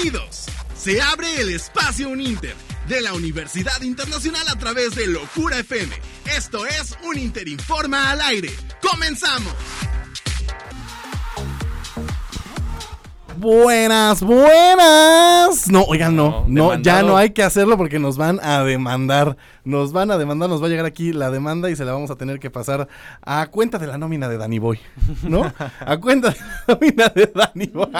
Bienvenidos. Se abre el espacio Uninter de la Universidad Internacional a través de Locura FM. Esto es un Interinforma al aire. ¡Comenzamos! Buenas, buenas. No, oigan, no, no, ya no hay que hacerlo porque nos van a demandar. Nos van a demandar, nos va a llegar aquí la demanda y se la vamos a tener que pasar a cuenta de la nómina de Danny Boy, ¿no? A cuenta de la nómina de Danny Boy.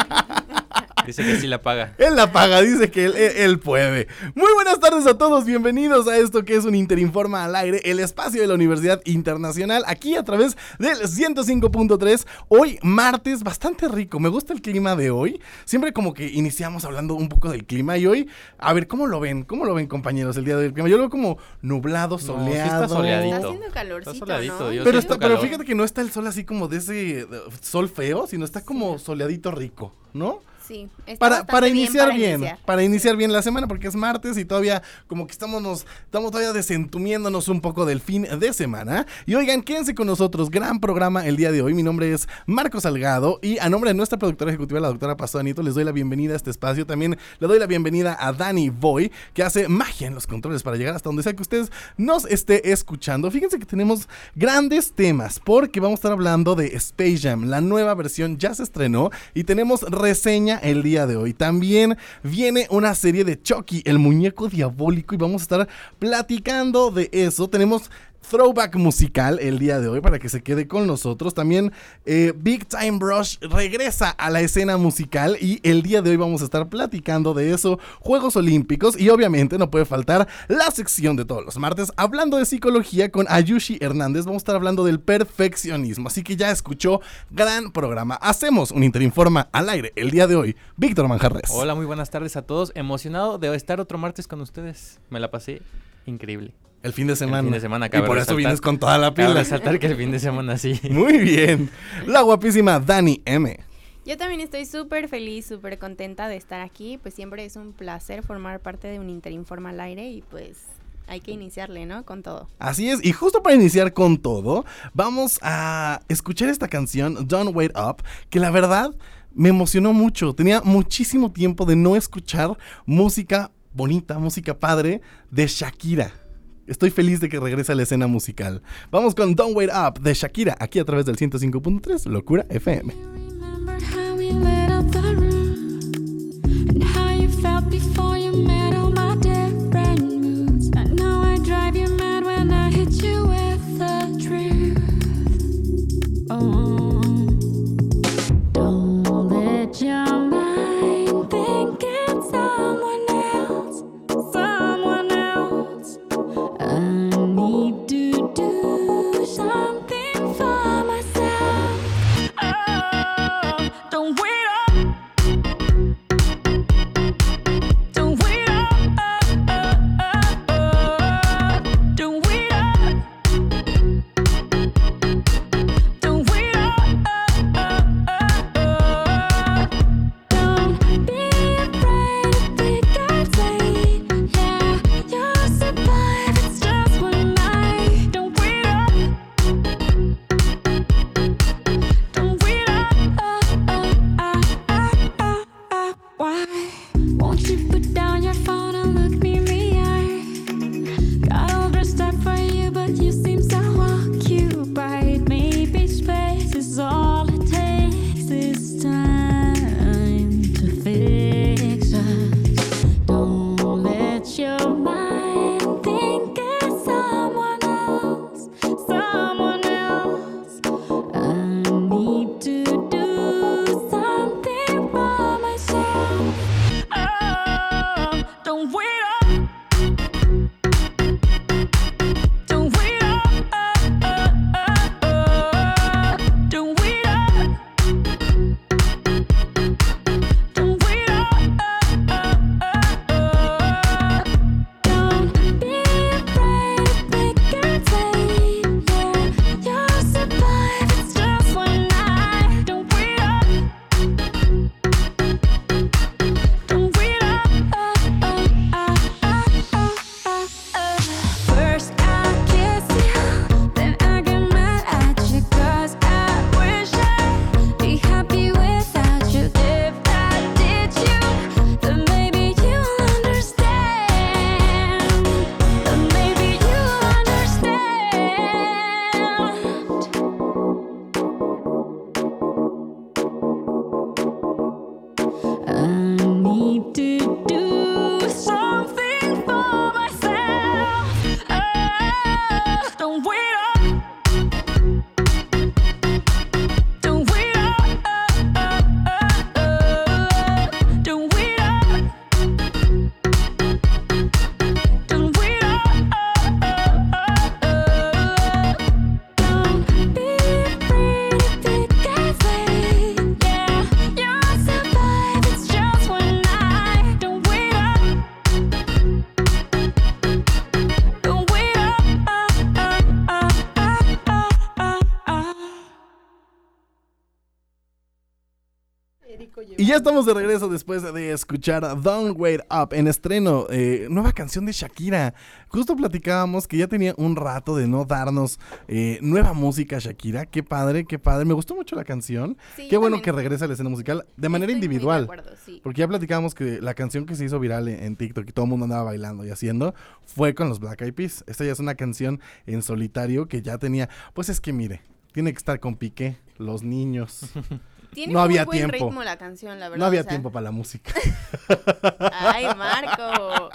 Dice que sí la paga. Él la paga, dice que él, puede. Muy buenas tardes a todos, bienvenidos a esto que es un Interinforma al aire, el espacio de la Universidad Internacional, aquí a través del 105.3. Hoy martes, bastante rico, me gusta el clima de hoy. Siempre como que iniciamos hablando un poco del clima y hoy, a ver, ¿cómo lo ven? ¿Cómo lo ven compañeros el día del clima? Yo lo veo como nublado, soleado. está soleadito. Está haciendo calorcito, está soleadito, Pero, pero fíjate que no está el sol así como de ese sol feo, sino está como soleadito rico, ¿no? Para, para iniciar bien, para iniciar bien la semana, porque es martes y todavía como que estamos, nos, estamos todavía desentumiéndonos un poco del fin de semana. Y oigan, quédense con nosotros, gran programa el día de hoy. Mi nombre es Marco Salgado y a nombre de nuestra productora ejecutiva, la doctora Pasto Anito, les doy la bienvenida a este espacio. También le doy la bienvenida a Dani Boy, que hace magia en los controles para llegar hasta donde sea que ustedes nos esté escuchando. Fíjense que tenemos grandes temas, porque vamos a estar hablando de Space Jam, la nueva versión ya se estrenó y tenemos reseña el día de hoy. También viene una serie de Chucky, el muñeco diabólico, y vamos a estar platicando de eso. Tenemos throwback musical el día de hoy para que se quede con nosotros. También eh, Big Time Brush regresa a la escena musical y el día de hoy vamos a estar platicando de eso, Juegos Olímpicos y obviamente no puede faltar la sección de todos los martes hablando de psicología con Ayushi Hernández. Vamos a estar hablando del perfeccionismo, así que ya escuchó gran programa. Hacemos un Interinforma al aire el día de hoy. Víctor Manjarres. Hola, muy buenas tardes a todos. Emocionado de estar otro martes con ustedes. Me la pasé increíble. El fin de semana. El fin de semana, Y por eso vienes con toda la pila. resaltar que el fin de semana sí. Muy bien. La guapísima Dani M. Yo también estoy súper feliz, súper contenta de estar aquí. Pues siempre es un placer formar parte de un Interinforma al aire y pues hay que iniciarle, ¿no? Con todo. Así es, y justo para iniciar con todo, vamos a escuchar esta canción, Don't Wait Up, que la verdad me emocionó mucho. Tenía muchísimo tiempo de no escuchar música bonita, música padre de Shakira. Estoy feliz de que regrese a la escena musical. Vamos con Don't Wait Up de Shakira, aquí a través del 105.3 Locura FM. Estamos de regreso después de escuchar Don't Wait Up en estreno, eh, nueva canción de Shakira. Justo platicábamos que ya tenía un rato de no darnos eh, nueva música Shakira. Qué padre, qué padre. Me gustó mucho la canción. qué bueno que regresa a la escena musical de manera individual. Porque ya platicábamos que la canción que se hizo viral en, TikTok y todo el mundo andaba bailando y haciendo fue con los Black Eyed Peas. Esta ya es una canción en solitario que ya tenía. Pues es que mire, tiene que estar con Piqué, los niños. Tiene no había buen tiempo. ritmo la canción, la verdad. No había tiempo para la música. Ay, Marco.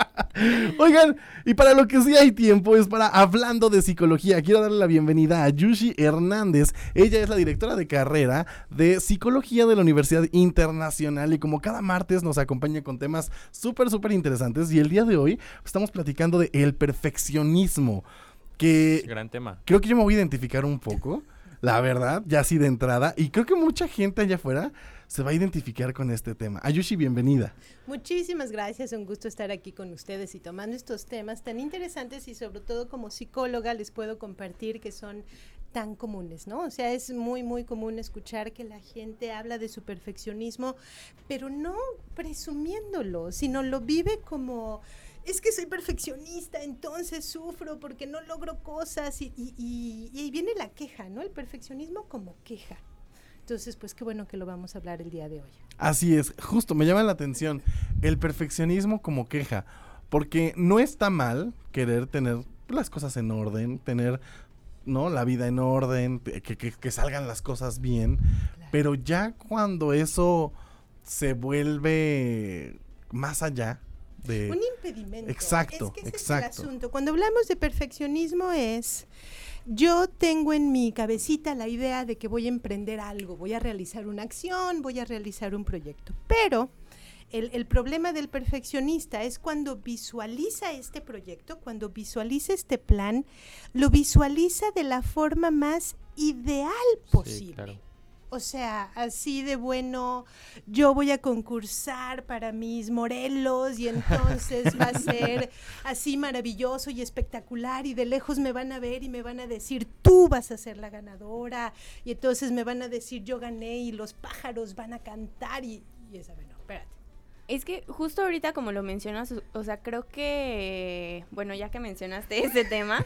Oigan, y para lo que sí hay tiempo es para hablando de psicología. Quiero darle la bienvenida a Yushi Hernández. Ella es la directora de carrera de psicología de la Universidad Internacional y como cada martes nos acompaña con temas súper, súper interesantes. Y el día de hoy estamos platicando de el perfeccionismo. Que gran tema. Creo que yo me voy a identificar un poco la verdad, ya así de entrada. Y creo que mucha gente allá afuera se va a identificar con este tema. Ayushi, bienvenida. Muchísimas gracias, un gusto estar aquí con ustedes y tomando estos temas tan interesantes y sobre todo como psicóloga les puedo compartir que son tan comunes, ¿no? O sea, es muy, muy común escuchar que la gente habla de su perfeccionismo, pero no presumiéndolo, sino lo vive como es que soy perfeccionista, entonces sufro porque no logro cosas y, y, ahí viene la queja, ¿no? El perfeccionismo como queja. Entonces, pues qué bueno que lo vamos a hablar el día de hoy. Así es, justo, me llama la atención el perfeccionismo como queja, porque no está mal querer tener las cosas en orden, tener ¿no? La vida en orden, que, que, salgan las cosas bien. Pero ya cuando eso se vuelve más allá, un impedimento. Exacto, es exacto. el asunto. Cuando hablamos de perfeccionismo es yo tengo en mi cabecita la idea de que voy a emprender algo, voy a realizar una acción, voy a realizar un proyecto. Pero el, el, problema del perfeccionista es cuando visualiza este proyecto, cuando visualiza este plan, lo visualiza de la forma más ideal posible. O sea, así de bueno, yo voy a concursar para mis Morelos y entonces va a ser así maravilloso y espectacular y de lejos me van a ver y me van a decir, tú vas a ser la ganadora y entonces me van a decir, yo gané y los pájaros van a cantar y, y esa, bueno, espérate. Es que justo ahorita como lo mencionas, o sea, creo que, bueno, ya que mencionaste ese tema,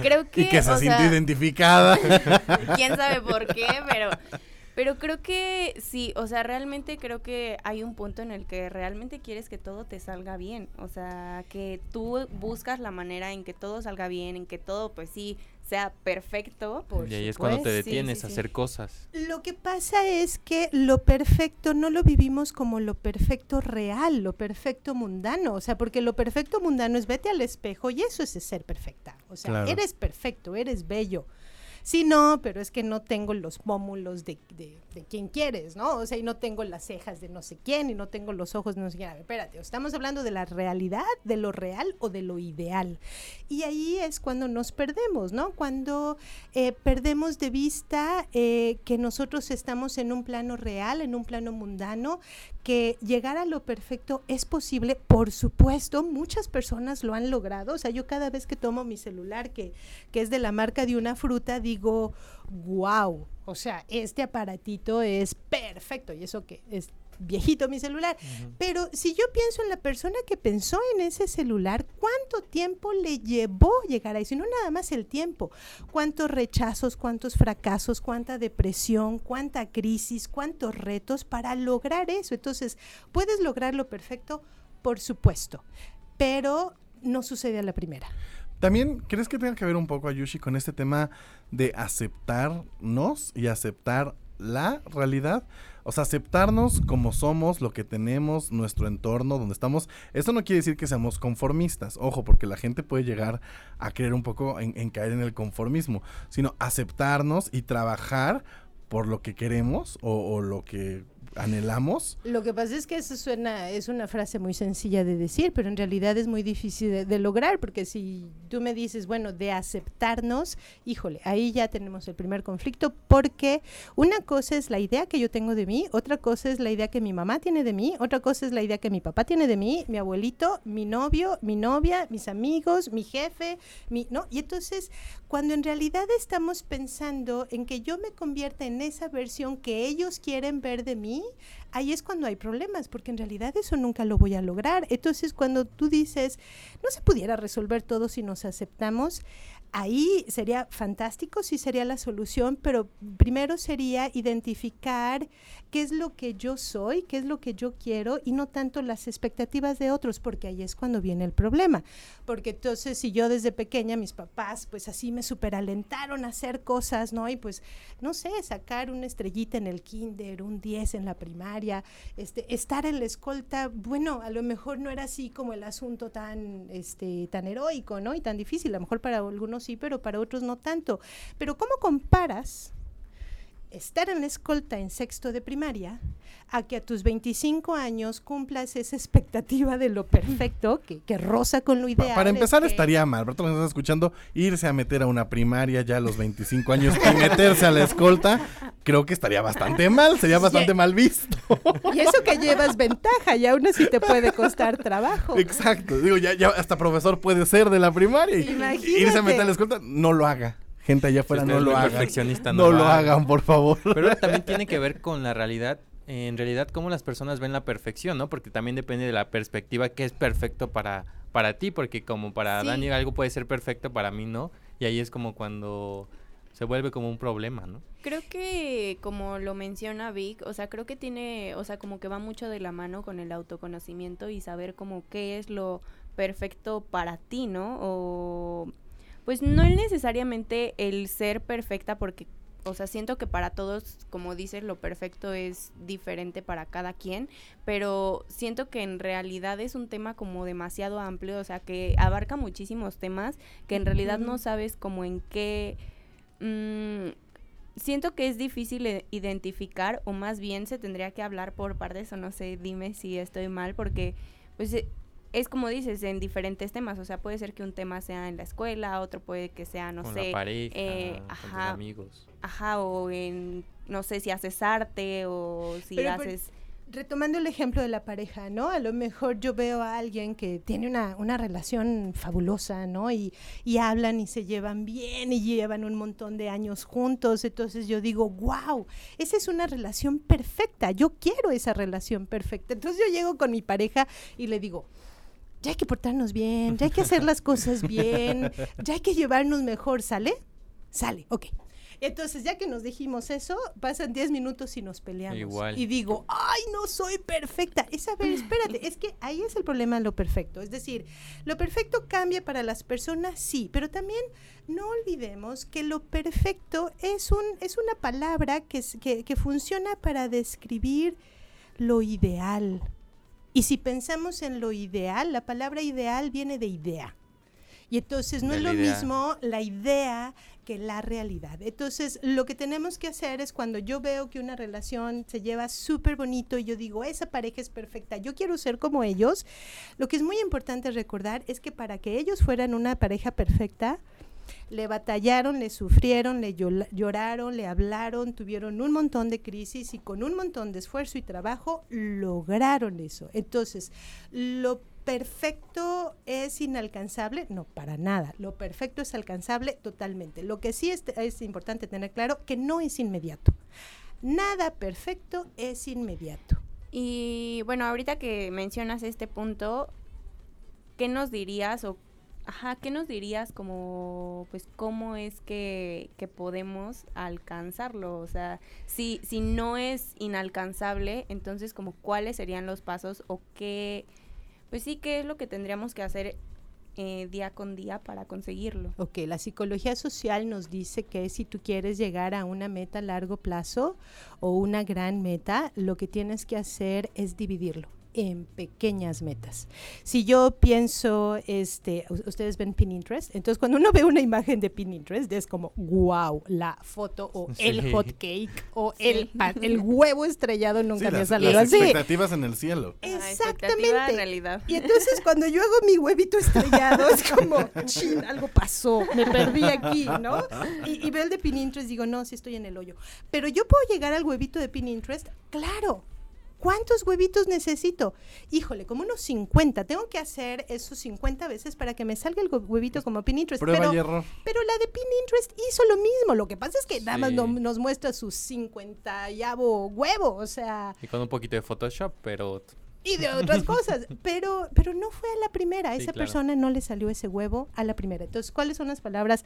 creo que... Y que se siente identificada. Quién sabe por qué, pero pero creo que sí, o sea, realmente creo que hay un punto en el que realmente quieres que todo te salga bien, o sea, que tú buscas la manera en que todo salga bien, en que todo pues sí sea perfecto. y ahí es cuando te detienes a hacer cosas. Lo que pasa es que lo perfecto no lo vivimos como lo perfecto real, lo perfecto mundano, o sea, porque lo perfecto mundano es vete al espejo y eso es ser perfecta, o sea, eres perfecto, eres bello sí, no, pero es que no tengo los pómulos de, de, de, quien quieres, ¿no? O sea, y no tengo las cejas de no sé quién, y no tengo los ojos de no sé quién. A ver, espérate, estamos hablando de la realidad, de lo real o de lo ideal. Y ahí es cuando nos perdemos, ¿no? Cuando eh, perdemos de vista eh, que nosotros estamos en un plano real, en un plano mundano, que llegar a lo perfecto es posible, por supuesto, muchas personas lo han logrado, o sea, yo cada vez que tomo mi celular, que, que es de la marca de una fruta, digo, wow, o sea, este aparatito es perfecto, y eso que es viejito mi celular. Pero si yo pienso en la persona que pensó en ese celular, ¿cuánto tiempo le llevó llegar ahí? Si no nada más el tiempo. ¿Cuántos rechazos, cuántos fracasos, cuánta depresión, cuánta crisis, cuántos retos para lograr eso? Entonces, ¿puedes lograrlo perfecto? Por supuesto. Pero no sucede a la primera. También, ¿crees que tenga que ver un poco, Ayushi, con este tema de aceptarnos y aceptar la realidad? O sea, aceptarnos como somos, lo que tenemos, nuestro entorno, donde estamos. Eso no quiere decir que seamos conformistas, ojo, porque la gente puede llegar a creer un poco en, caer en el conformismo, sino aceptarnos y trabajar por lo que queremos o, o lo que anhelamos. Lo que pasa es que eso suena, es una frase muy sencilla de decir, pero en realidad es muy difícil de, lograr, porque si tú me dices, bueno, de aceptarnos, híjole, ahí ya tenemos el primer conflicto, porque una cosa es la idea que yo tengo de mí, otra cosa es la idea que mi mamá tiene de mí, otra cosa es la idea que mi papá tiene de mí, mi abuelito, mi novio, mi novia, mis amigos, mi jefe, mi, ¿no? Y entonces, cuando en realidad estamos pensando en que yo me convierta en esa versión que ellos quieren ver de mí, ahí es cuando hay problemas, porque en realidad eso nunca lo voy a lograr. Entonces, cuando tú dices, no se pudiera resolver todo si nos aceptamos, ahí sería fantástico, sí sería la solución, pero primero sería identificar qué es lo que yo soy, qué es lo que yo quiero y no tanto las expectativas de otros, porque ahí es cuando viene el problema. Porque entonces si yo desde pequeña, mis papás, pues así me superalentaron a hacer cosas, ¿no? Y pues, no sé, sacar una estrellita en el kinder, un 10 en la primaria, este, estar en la escolta, bueno, a lo mejor no era así como el asunto tan, este, tan heroico, ¿no? Y tan difícil, a lo mejor para algunos sí, pero para otros no tanto. Pero ¿cómo comparas estar en la escolta en sexto de primaria a que a tus 25 años cumplas esa expectativa de lo perfecto que, que roza con lo ideal. Para empezar estaría mal, Roberto nos está escuchando, irse a meter a una primaria ya a los 25 años y meterse a la escolta, creo que estaría bastante mal, sería bastante mal visto. Y eso que llevas ventaja y aún así te puede costar trabajo. Exacto, digo, ya, ya hasta profesor puede ser de la primaria y irse a meter a la escolta, no lo haga gente allá afuera no lo hagan. No, lo hagan, por favor. Pero también tiene que ver con la realidad. En realidad, cómo las personas ven la perfección, ¿no? Porque también depende de la perspectiva que es perfecto para, para ti, porque como para Dani algo puede ser perfecto, para mí no. Y ahí es como cuando se vuelve como un problema, ¿no? Creo que como lo menciona Vic, o sea, creo que tiene, o sea, como que va mucho de la mano con el autoconocimiento y saber como qué es lo perfecto para ti, ¿no? O pues no es necesariamente el ser perfecta porque o sea, siento que para todos, como dices, lo perfecto es diferente para cada quien, pero siento que en realidad es un tema como demasiado amplio, o sea, que abarca muchísimos temas que en realidad no sabes como en qué... Mm, siento que es difícil e, identificar o más bien se tendría que hablar por partes o no sé, dime si estoy mal porque pues eh, es como dices, en diferentes temas. O sea, puede ser que un tema sea en la escuela, otro puede que sea, no sé. pareja, eh, ajá, amigos. Ajá, o en, no sé, si haces arte o si haces. retomando el ejemplo de la pareja, ¿no? A lo mejor yo veo a alguien que tiene una, una relación fabulosa, ¿no? Y, y, hablan y se llevan bien y llevan un montón de años juntos. Entonces yo digo, wow, esa es una relación perfecta. Yo quiero esa relación perfecta. Entonces yo llego con mi pareja y le digo, ya hay que portarnos bien, ya hay que hacer las cosas bien, ya hay que llevarnos mejor, ¿sale? Sale, ok. Entonces, ya que nos dijimos eso, pasan 10 minutos y nos peleamos. Igual. Y digo, ay, no soy perfecta. Es a ver, espérate, es que ahí es el problema de lo perfecto. Es decir, lo perfecto cambia para las personas, sí, pero también no olvidemos que lo perfecto es, un, es una palabra que, que, que funciona para describir lo ideal, y si pensamos en lo ideal, la palabra ideal viene de idea. Y entonces no es lo mismo la idea que la realidad. Entonces, lo que tenemos que hacer es cuando yo veo que una relación se lleva súper bonito y yo digo, esa pareja es perfecta, yo quiero ser como ellos, lo que es muy importante recordar es que para que ellos fueran una pareja perfecta, le batallaron, le sufrieron, le lloraron, le hablaron, tuvieron un montón de crisis y con un montón de esfuerzo y trabajo lograron eso. Entonces, lo perfecto es inalcanzable, no, para nada. Lo perfecto es alcanzable totalmente. Lo que sí es, importante tener claro que no es inmediato. Nada perfecto es inmediato. Y bueno, ahorita que mencionas este punto, ¿qué nos dirías o Ajá, ¿qué nos dirías como, pues, cómo es que, que, podemos alcanzarlo? O sea, si, si no es inalcanzable, entonces, como, ¿cuáles serían los pasos o qué, pues sí, qué es lo que tendríamos que hacer eh, día con día para conseguirlo? Ok, la psicología social nos dice que si tú quieres llegar a una meta a largo plazo o una gran meta, lo que tienes que hacer es dividirlo en pequeñas metas. Si yo pienso, este, ustedes ven Pinterest, entonces cuando uno ve una imagen de Pinterest es como, wow, la foto o el hot cake o el, el huevo estrellado nunca me ha salido las expectativas en el cielo. Exactamente. realidad. Y entonces cuando yo hago mi huevito estrellado es como, chin, algo pasó, me perdí aquí, ¿no? Y, y veo el de Pinterest digo, no, sí estoy en el hoyo. Pero yo puedo llegar al huevito de Pinterest, claro, ¿Cuántos huevitos necesito? Híjole, como unos 50. Tengo que hacer esos 50 veces para que me salga el huevito como Pinterest. Prueba pero, y error. pero la de Pinterest hizo lo mismo. Lo que pasa es que nada más nos muestra sus 50 yabo huevo, o sea... Y con un poquito de Photoshop, pero y de otras cosas. Pero, pero no fue a la primera. A esa persona no le salió ese huevo a la primera. Entonces, ¿cuáles son las palabras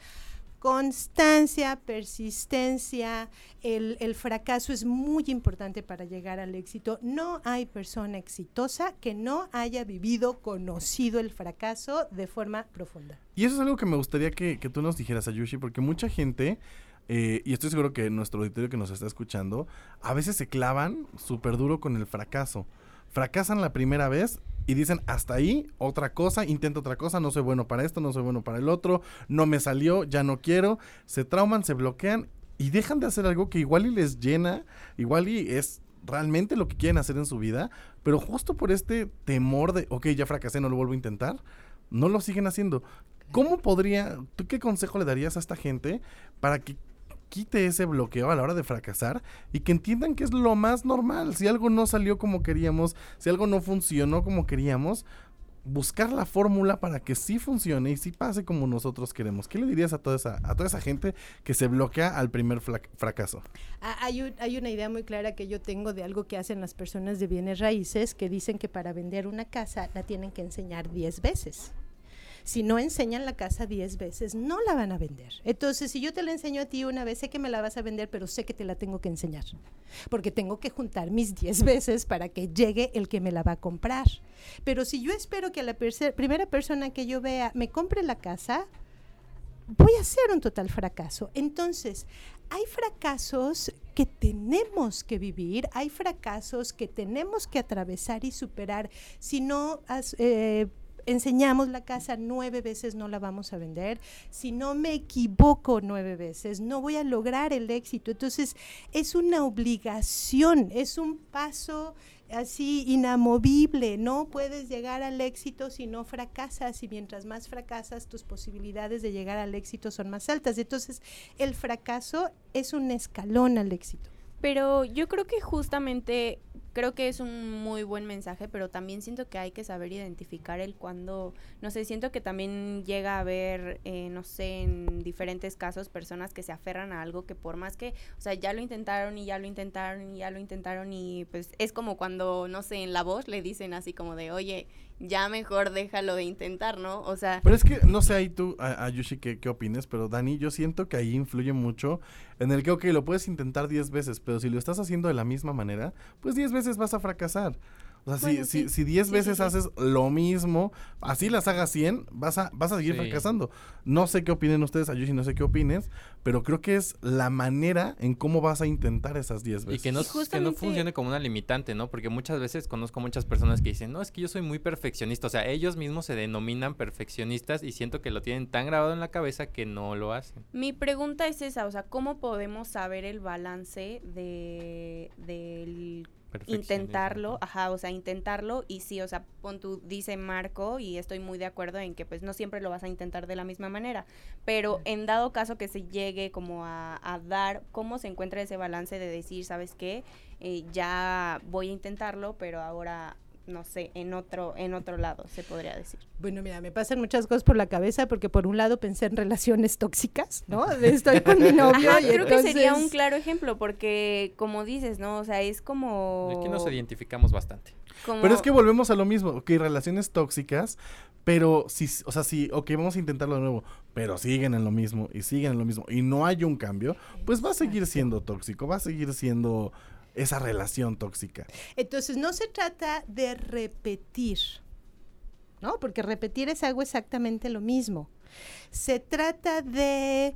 constancia, persistencia, el, el, fracaso es muy importante para llegar al éxito. No hay persona exitosa que no haya vivido, conocido el fracaso de forma profunda. Y eso es algo que me gustaría que, que tú nos dijeras, Ayushi, porque mucha gente... Eh, y estoy seguro que nuestro auditorio que nos está escuchando, a veces se clavan súper duro con el fracaso. Fracasan la primera vez y dicen hasta ahí, otra cosa, intento otra cosa, no soy bueno para esto, no soy bueno para el otro, no me salió, ya no quiero, se trauman, se bloquean y dejan de hacer algo que igual y les llena, igual y es realmente lo que quieren hacer en su vida, pero justo por este temor de, ok, ya fracasé, no lo vuelvo a intentar, no lo siguen haciendo. ¿Cómo podría, tú qué consejo le darías a esta gente para que quite ese bloqueo a la hora de fracasar y que entiendan que es lo más normal. Si algo no salió como queríamos, si algo no funcionó como queríamos, buscar la fórmula para que sí funcione y sí pase como nosotros queremos. ¿Qué le dirías a toda esa, a toda esa gente que se bloquea al primer fracaso? Ah, hay, hay una idea muy clara que yo tengo de algo que hacen las personas de bienes raíces que dicen que para vender una casa la tienen que enseñar 10 veces si no enseñan la casa 10 veces, no la van a vender. Entonces, si yo te la enseño a ti una vez, sé que me la vas a vender, pero sé que te la tengo que enseñar. Porque tengo que juntar mis 10 veces para que llegue el que me la va a comprar. Pero si yo espero que la primera persona que yo vea me compre la casa, voy a ser un total fracaso. Entonces, hay fracasos que tenemos que vivir, hay fracasos que tenemos que atravesar y superar. Si no eh, enseñamos la casa nueve veces no la vamos a vender. Si no me equivoco nueve veces, no voy a lograr el éxito. Entonces, es una obligación, es un paso así inamovible. No puedes llegar al éxito si no fracasas y mientras más fracasas, tus posibilidades de llegar al éxito son más altas. Entonces, el fracaso es un escalón al éxito. Pero yo creo que justamente creo que es un muy buen mensaje, pero también siento que hay que saber identificar el cuando, no sé, siento que también llega a haber, eh, no sé, en diferentes casos personas que se aferran a algo que por más que, o sea, ya lo intentaron y ya lo intentaron y ya lo intentaron y pues es como cuando, no sé, en la voz le dicen así como de, oye, ya mejor déjalo de intentar, ¿no? O sea... Pero es que, no sé ahí tú, Ayushi, ¿qué, qué opines, pero Dani, yo siento que ahí influye mucho en el que, ok, lo puedes intentar 10 veces, pero si lo estás haciendo de la misma manera, pues 10 veces vas a fracasar. O sea, si, si, 10 veces haces lo mismo, así las hagas 100, vas a, vas a seguir fracasando. No sé qué opinen ustedes, Ayushi, no sé qué opines, pero creo que es la manera en cómo vas a intentar esas 10 veces. Y que no, que no funcione como una limitante, ¿no? Porque muchas veces conozco muchas personas que dicen, no, es que yo soy muy perfeccionista. O sea, ellos mismos se denominan perfeccionistas y siento que lo tienen tan grabado en la cabeza que no lo hacen. Mi pregunta es esa, o sea, ¿cómo podemos saber el balance de, del intentarlo, ajá, o sea, intentarlo y sí, o sea, pon tú, dice Marco y estoy muy de acuerdo en que pues no siempre lo vas a intentar de la misma manera, pero en dado caso que se llegue como a, a dar, ¿cómo se encuentra ese balance de decir, sabes qué, eh, ya voy a intentarlo, pero ahora no sé, en otro, en otro lado, se podría decir. Bueno, mira, me pasan muchas cosas por la cabeza porque por un lado pensé en relaciones tóxicas, ¿no? Estoy con mi novio y creo que sería un claro ejemplo porque como dices, ¿no? O sea, es como Aquí nos identificamos bastante. Pero es que volvemos a lo mismo, ok, relaciones tóxicas, pero si, o sea, si, ok, vamos a intentarlo de nuevo, pero siguen en lo mismo y siguen en lo mismo y no hay un cambio, pues va a seguir siendo tóxico, va a seguir siendo esa relación tóxica. Entonces, no se trata de repetir, ¿no? Porque repetir es algo exactamente lo mismo. Se trata de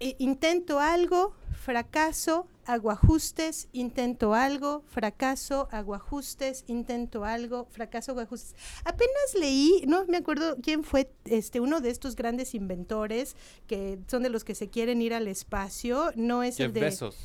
eh, intento algo, fracaso, hago ajustes, intento algo, fracaso, hago ajustes, intento algo, fracaso, hago ajustes. Apenas leí, no me acuerdo quién fue este uno de estos grandes inventores que son de los que se quieren ir al espacio, no es el de besos.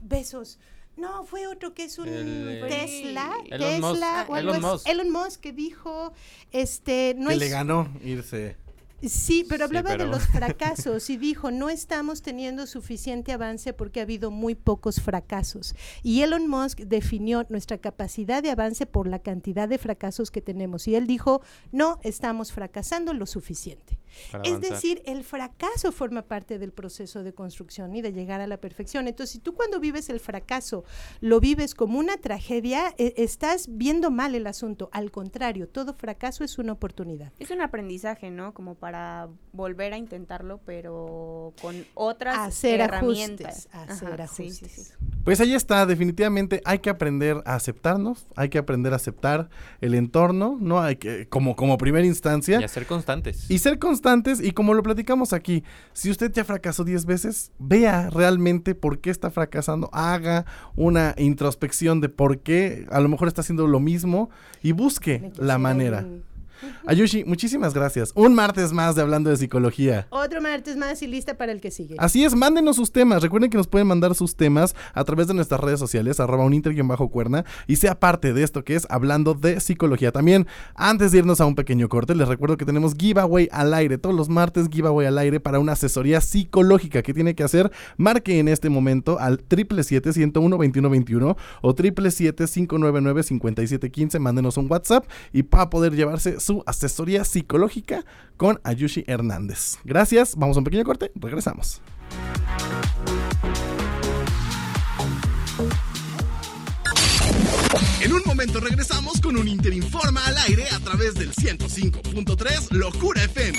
Besos. No, fue otro que es un Tesla, Elon Tesla, Musk. Elon, Musk. Elon Musk que dijo, este, no que le ganó irse. Sí, pero hablaba de los fracasos y dijo, no estamos teniendo suficiente avance porque ha habido muy pocos fracasos. Y Elon Musk definió nuestra capacidad de avance por la cantidad de fracasos que tenemos. Y él dijo, no estamos fracasando lo suficiente. Es decir, el fracaso forma parte del proceso de construcción y de llegar a la perfección. Entonces, si tú cuando vives el fracaso lo vives como una tragedia, e, estás viendo mal el asunto. Al contrario, todo fracaso es una oportunidad. Es un aprendizaje, ¿no? Como para volver a intentarlo, pero con otras hacer herramientas. hacer ajustes. Pues ahí está, definitivamente hay que aprender a aceptarnos, hay que aprender a aceptar el entorno, ¿no? Hay que, como, como primera instancia. Y a ser constantes. Y ser constantes, y como lo platicamos aquí, si usted ya fracasó 10 veces, vea realmente por qué está fracasando, haga una introspección de por qué a lo mejor está haciendo lo mismo y busque la manera. Ayushi, muchísimas gracias. Un martes más de Hablando de Psicología. Otro martes más y lista para el que sigue. Así es, mándenos sus temas. Recuerden que nos pueden mandar sus temas a través de nuestras redes sociales, arroba un bajo cuerna, y sea parte de esto que es Hablando de Psicología. También, antes de irnos a un pequeño corte, les recuerdo que tenemos giveaway al aire. Todos los martes giveaway al aire para una asesoría psicológica. que tiene que hacer? Marque en este momento al 777-101-2121 o 777-599-5715. Mándenos un WhatsApp y para poder llevarse su asesoría psicológica con Ayushi Hernández. Gracias, vamos a un pequeño corte, regresamos. En un momento regresamos con un Interinforma al aire a través del 105.3 Locura FM.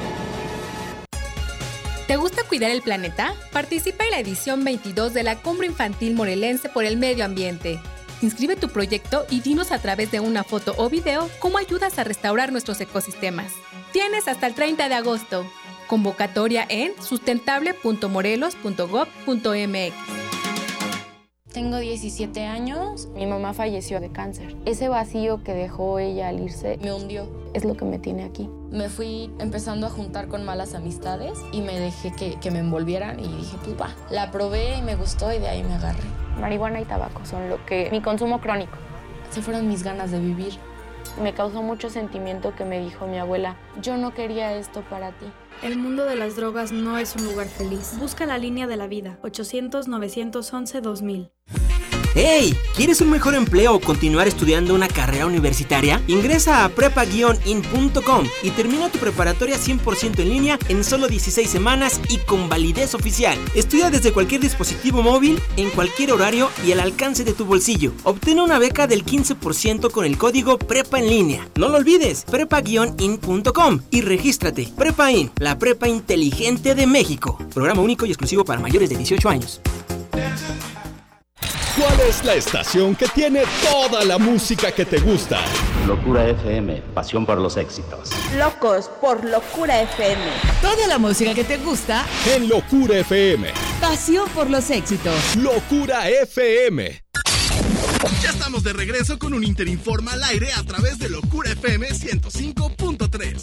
¿Te gusta cuidar el planeta? Participa en la edición 22 de la Cumbre Infantil Morelense por el Medio Ambiente. Inscribe tu proyecto y dinos a través de una foto o video cómo ayudas a restaurar nuestros ecosistemas. Tienes hasta el 30 de agosto. Convocatoria en sustentable.morelos.gov.mx. Tengo 17 años, mi mamá falleció de cáncer. Ese vacío que dejó ella al irse me hundió, es lo que me tiene aquí. Me fui empezando a juntar con malas amistades y me dejé que, que me envolvieran y dije, pues va. La probé y me gustó y de ahí me agarré. Marihuana y tabaco son lo que... mi consumo crónico. Se fueron mis ganas de vivir. Me causó mucho sentimiento que me dijo mi abuela, yo no quería esto para ti. El mundo de las drogas no es un lugar feliz. Busca la línea de la vida, 800-911-2000. ¡Hey! ¿Quieres un mejor empleo o continuar estudiando una carrera universitaria? Ingresa a prepa-in.com y termina tu preparatoria 100% en línea en solo 16 semanas y con validez oficial. Estudia desde cualquier dispositivo móvil, en cualquier horario y al alcance de tu bolsillo. Obtén una beca del 15% con el código PREPA en línea. No lo olvides, prepa-in.com y regístrate. Prepa In, la prepa inteligente de México. Programa único y exclusivo para mayores de 18 años. ¿Cuál es la estación que tiene toda la música que te gusta? Locura FM, pasión por los éxitos. Locos por Locura FM. Toda la música que te gusta en Locura FM. Pasión por los éxitos. Locura FM. Ya estamos de regreso con un Interinforma al aire a través de Locura FM 105.3.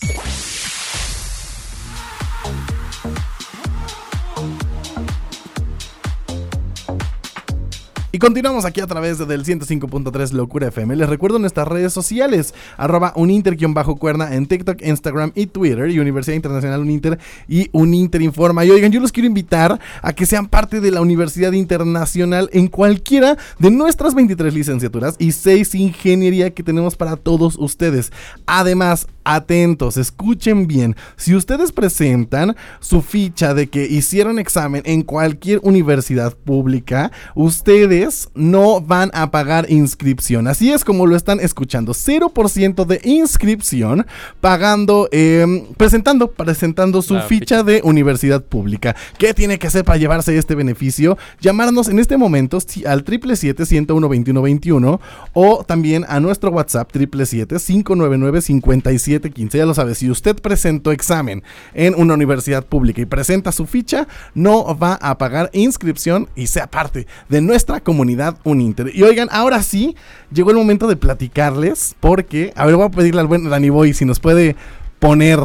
Y continuamos aquí a través del 105.3 Locura FM. Les recuerdo nuestras redes sociales, arroba uninter-cuerna en TikTok, Instagram y Twitter, y Universidad Internacional Uninter y Uninter Informa. Y oigan, yo los quiero invitar a que sean parte de la Universidad Internacional en cualquiera de nuestras 23 licenciaturas y 6 ingeniería que tenemos para todos ustedes. Además, atentos, escuchen bien. Si ustedes presentan su ficha de que hicieron examen en cualquier universidad pública, ustedes ustedes no van a pagar inscripción. Así es como lo están escuchando. 0% de inscripción pagando, em, presentando, presentando su ficha, de universidad pública. ¿Qué tiene que hacer para llevarse este beneficio? Llamarnos en este momento al 777-101-2121 o también a nuestro WhatsApp 777-599-5715. Ya lo sabe, si usted presentó examen en una universidad pública y presenta su ficha, no va a pagar inscripción y sea parte de nuestra comunidad Uninter. Y oigan, ahora sí, llegó el momento de platicarles porque, a ver, voy a pedirle al buen Dani Boy si nos puede poner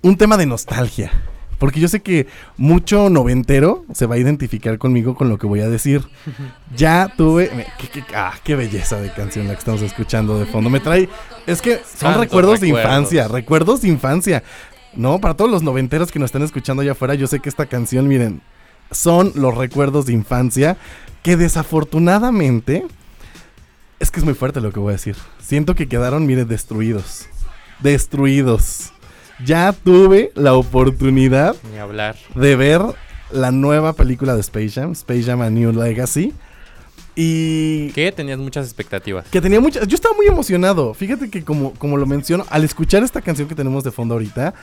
un tema de nostalgia. Porque yo sé que mucho noventero se va a identificar conmigo con lo que voy a decir. Ya tuve. Qué, ah, qué belleza de canción la que estamos escuchando de fondo. Me trae. Es que son recuerdos, de infancia. Recuerdos de infancia. No, para todos los noventeros que nos están escuchando allá afuera, yo sé que esta canción, miren, son los recuerdos de infancia que desafortunadamente. Es que es muy fuerte lo que voy a decir. Siento que quedaron, miren, destruidos. Destruidos ya tuve la oportunidad de ver la nueva película de Space Jam, Space Jam A New Legacy. Y. Que tenías muchas expectativas. Que tenía muchas. Yo estaba muy emocionado. Fíjate que, como, como lo menciono, al escuchar esta canción que tenemos de fondo ahorita,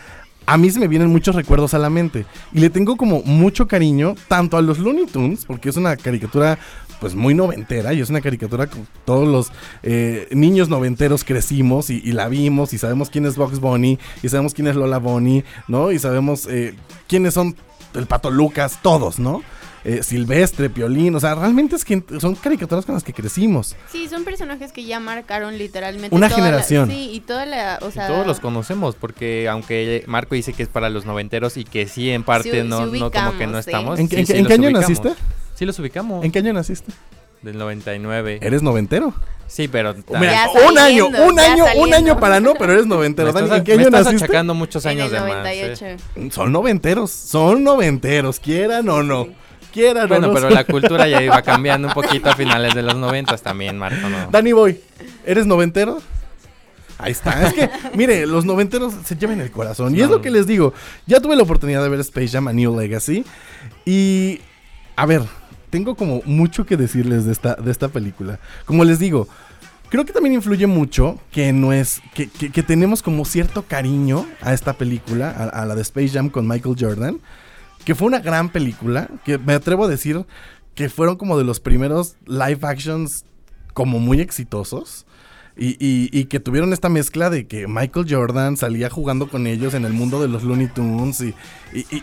a mí se me vienen muchos recuerdos a la mente. Y le tengo como mucho cariño, tanto a los Looney Tunes, porque es una caricatura pues muy noventera y es una caricatura que todos los eh, niños noventeros crecimos y, la vimos y sabemos quién es Box Bunny y sabemos quién es Lola Bunny, ¿no? Y sabemos eh, quiénes son el Pato Lucas, todos, ¿no? Eh, Silvestre, Piolín, o sea, realmente es que son caricaturas con las que crecimos. Sí, son personajes que ya marcaron literalmente una generación. sí, y toda la, o sea, todos los conocemos porque aunque Marco dice que es para los noventeros y que sí en parte no, no como que no estamos. ¿En, qué año naciste? Sí los ubicamos. ¿En qué año naciste? Del 99. ¿Eres noventero? Sí, pero Mira, un año, un año, un año para no, pero eres noventero. ¿en qué año naciste? achacando muchos años de más. Son noventeros, son noventeros, quieran o no. Quieran bueno, no. pero la cultura ya iba cambiando un poquito a finales de los noventas también, Marco. ¿no? Danny Boy, ¿eres noventero? Ahí está. Es que, mire, los noventeros se llevan el corazón. Y es lo que les digo. Ya tuve la oportunidad de ver Space Jam a New Legacy. Y, a ver, tengo como mucho que decirles de esta, de esta película. Como les digo, creo que también influye mucho que no es que, que, tenemos como cierto cariño a esta película, a, la de Space Jam con Michael Jordan, que fue una gran película, que me atrevo a decir que fueron como de los primeros live actions como muy exitosos. Y, y, que tuvieron esta mezcla de que Michael Jordan salía jugando con ellos en el mundo de los Looney Tunes. Y,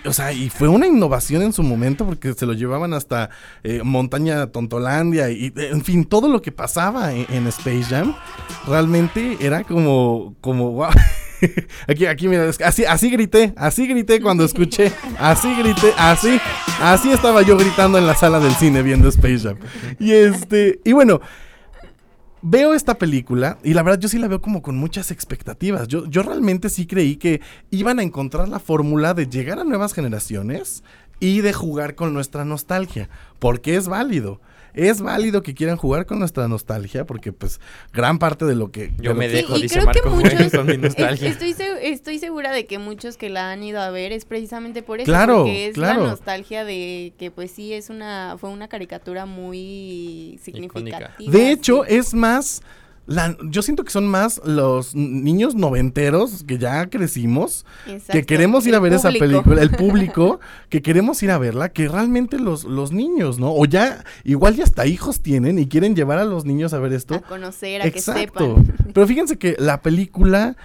o sea, y fue una innovación en su momento porque se lo llevaban hasta eh, Montaña Tontolandia. Y en fin, todo lo que pasaba en, Space Jam realmente era como, como. aquí, aquí, mira, así, así grité, así grité cuando escuché, así grité, así, así estaba yo gritando en la sala del cine viendo Space Jam. Y este, y bueno, veo esta película y la verdad yo sí la veo como con muchas expectativas. Yo, yo realmente sí creí que iban a encontrar la fórmula de llegar a nuevas generaciones y de jugar con nuestra nostalgia, porque es válido es válido que quieran jugar con nuestra nostalgia, porque pues gran parte de lo que... Yo me dejo, dice creo que muchos, con mi nostalgia. Estoy, estoy segura de que muchos que la han ido a ver es precisamente por eso, claro, porque es la nostalgia de que pues sí es una, fue una caricatura muy significativa. De hecho, es más yo siento que son más los niños noventeros que ya crecimos, que queremos ir a ver esa película, el público, que queremos ir a verla, que realmente los, los niños, ¿no? O ya, igual ya hasta hijos tienen y quieren llevar a los niños a ver esto. A conocer, a que sepan. Pero fíjense que la película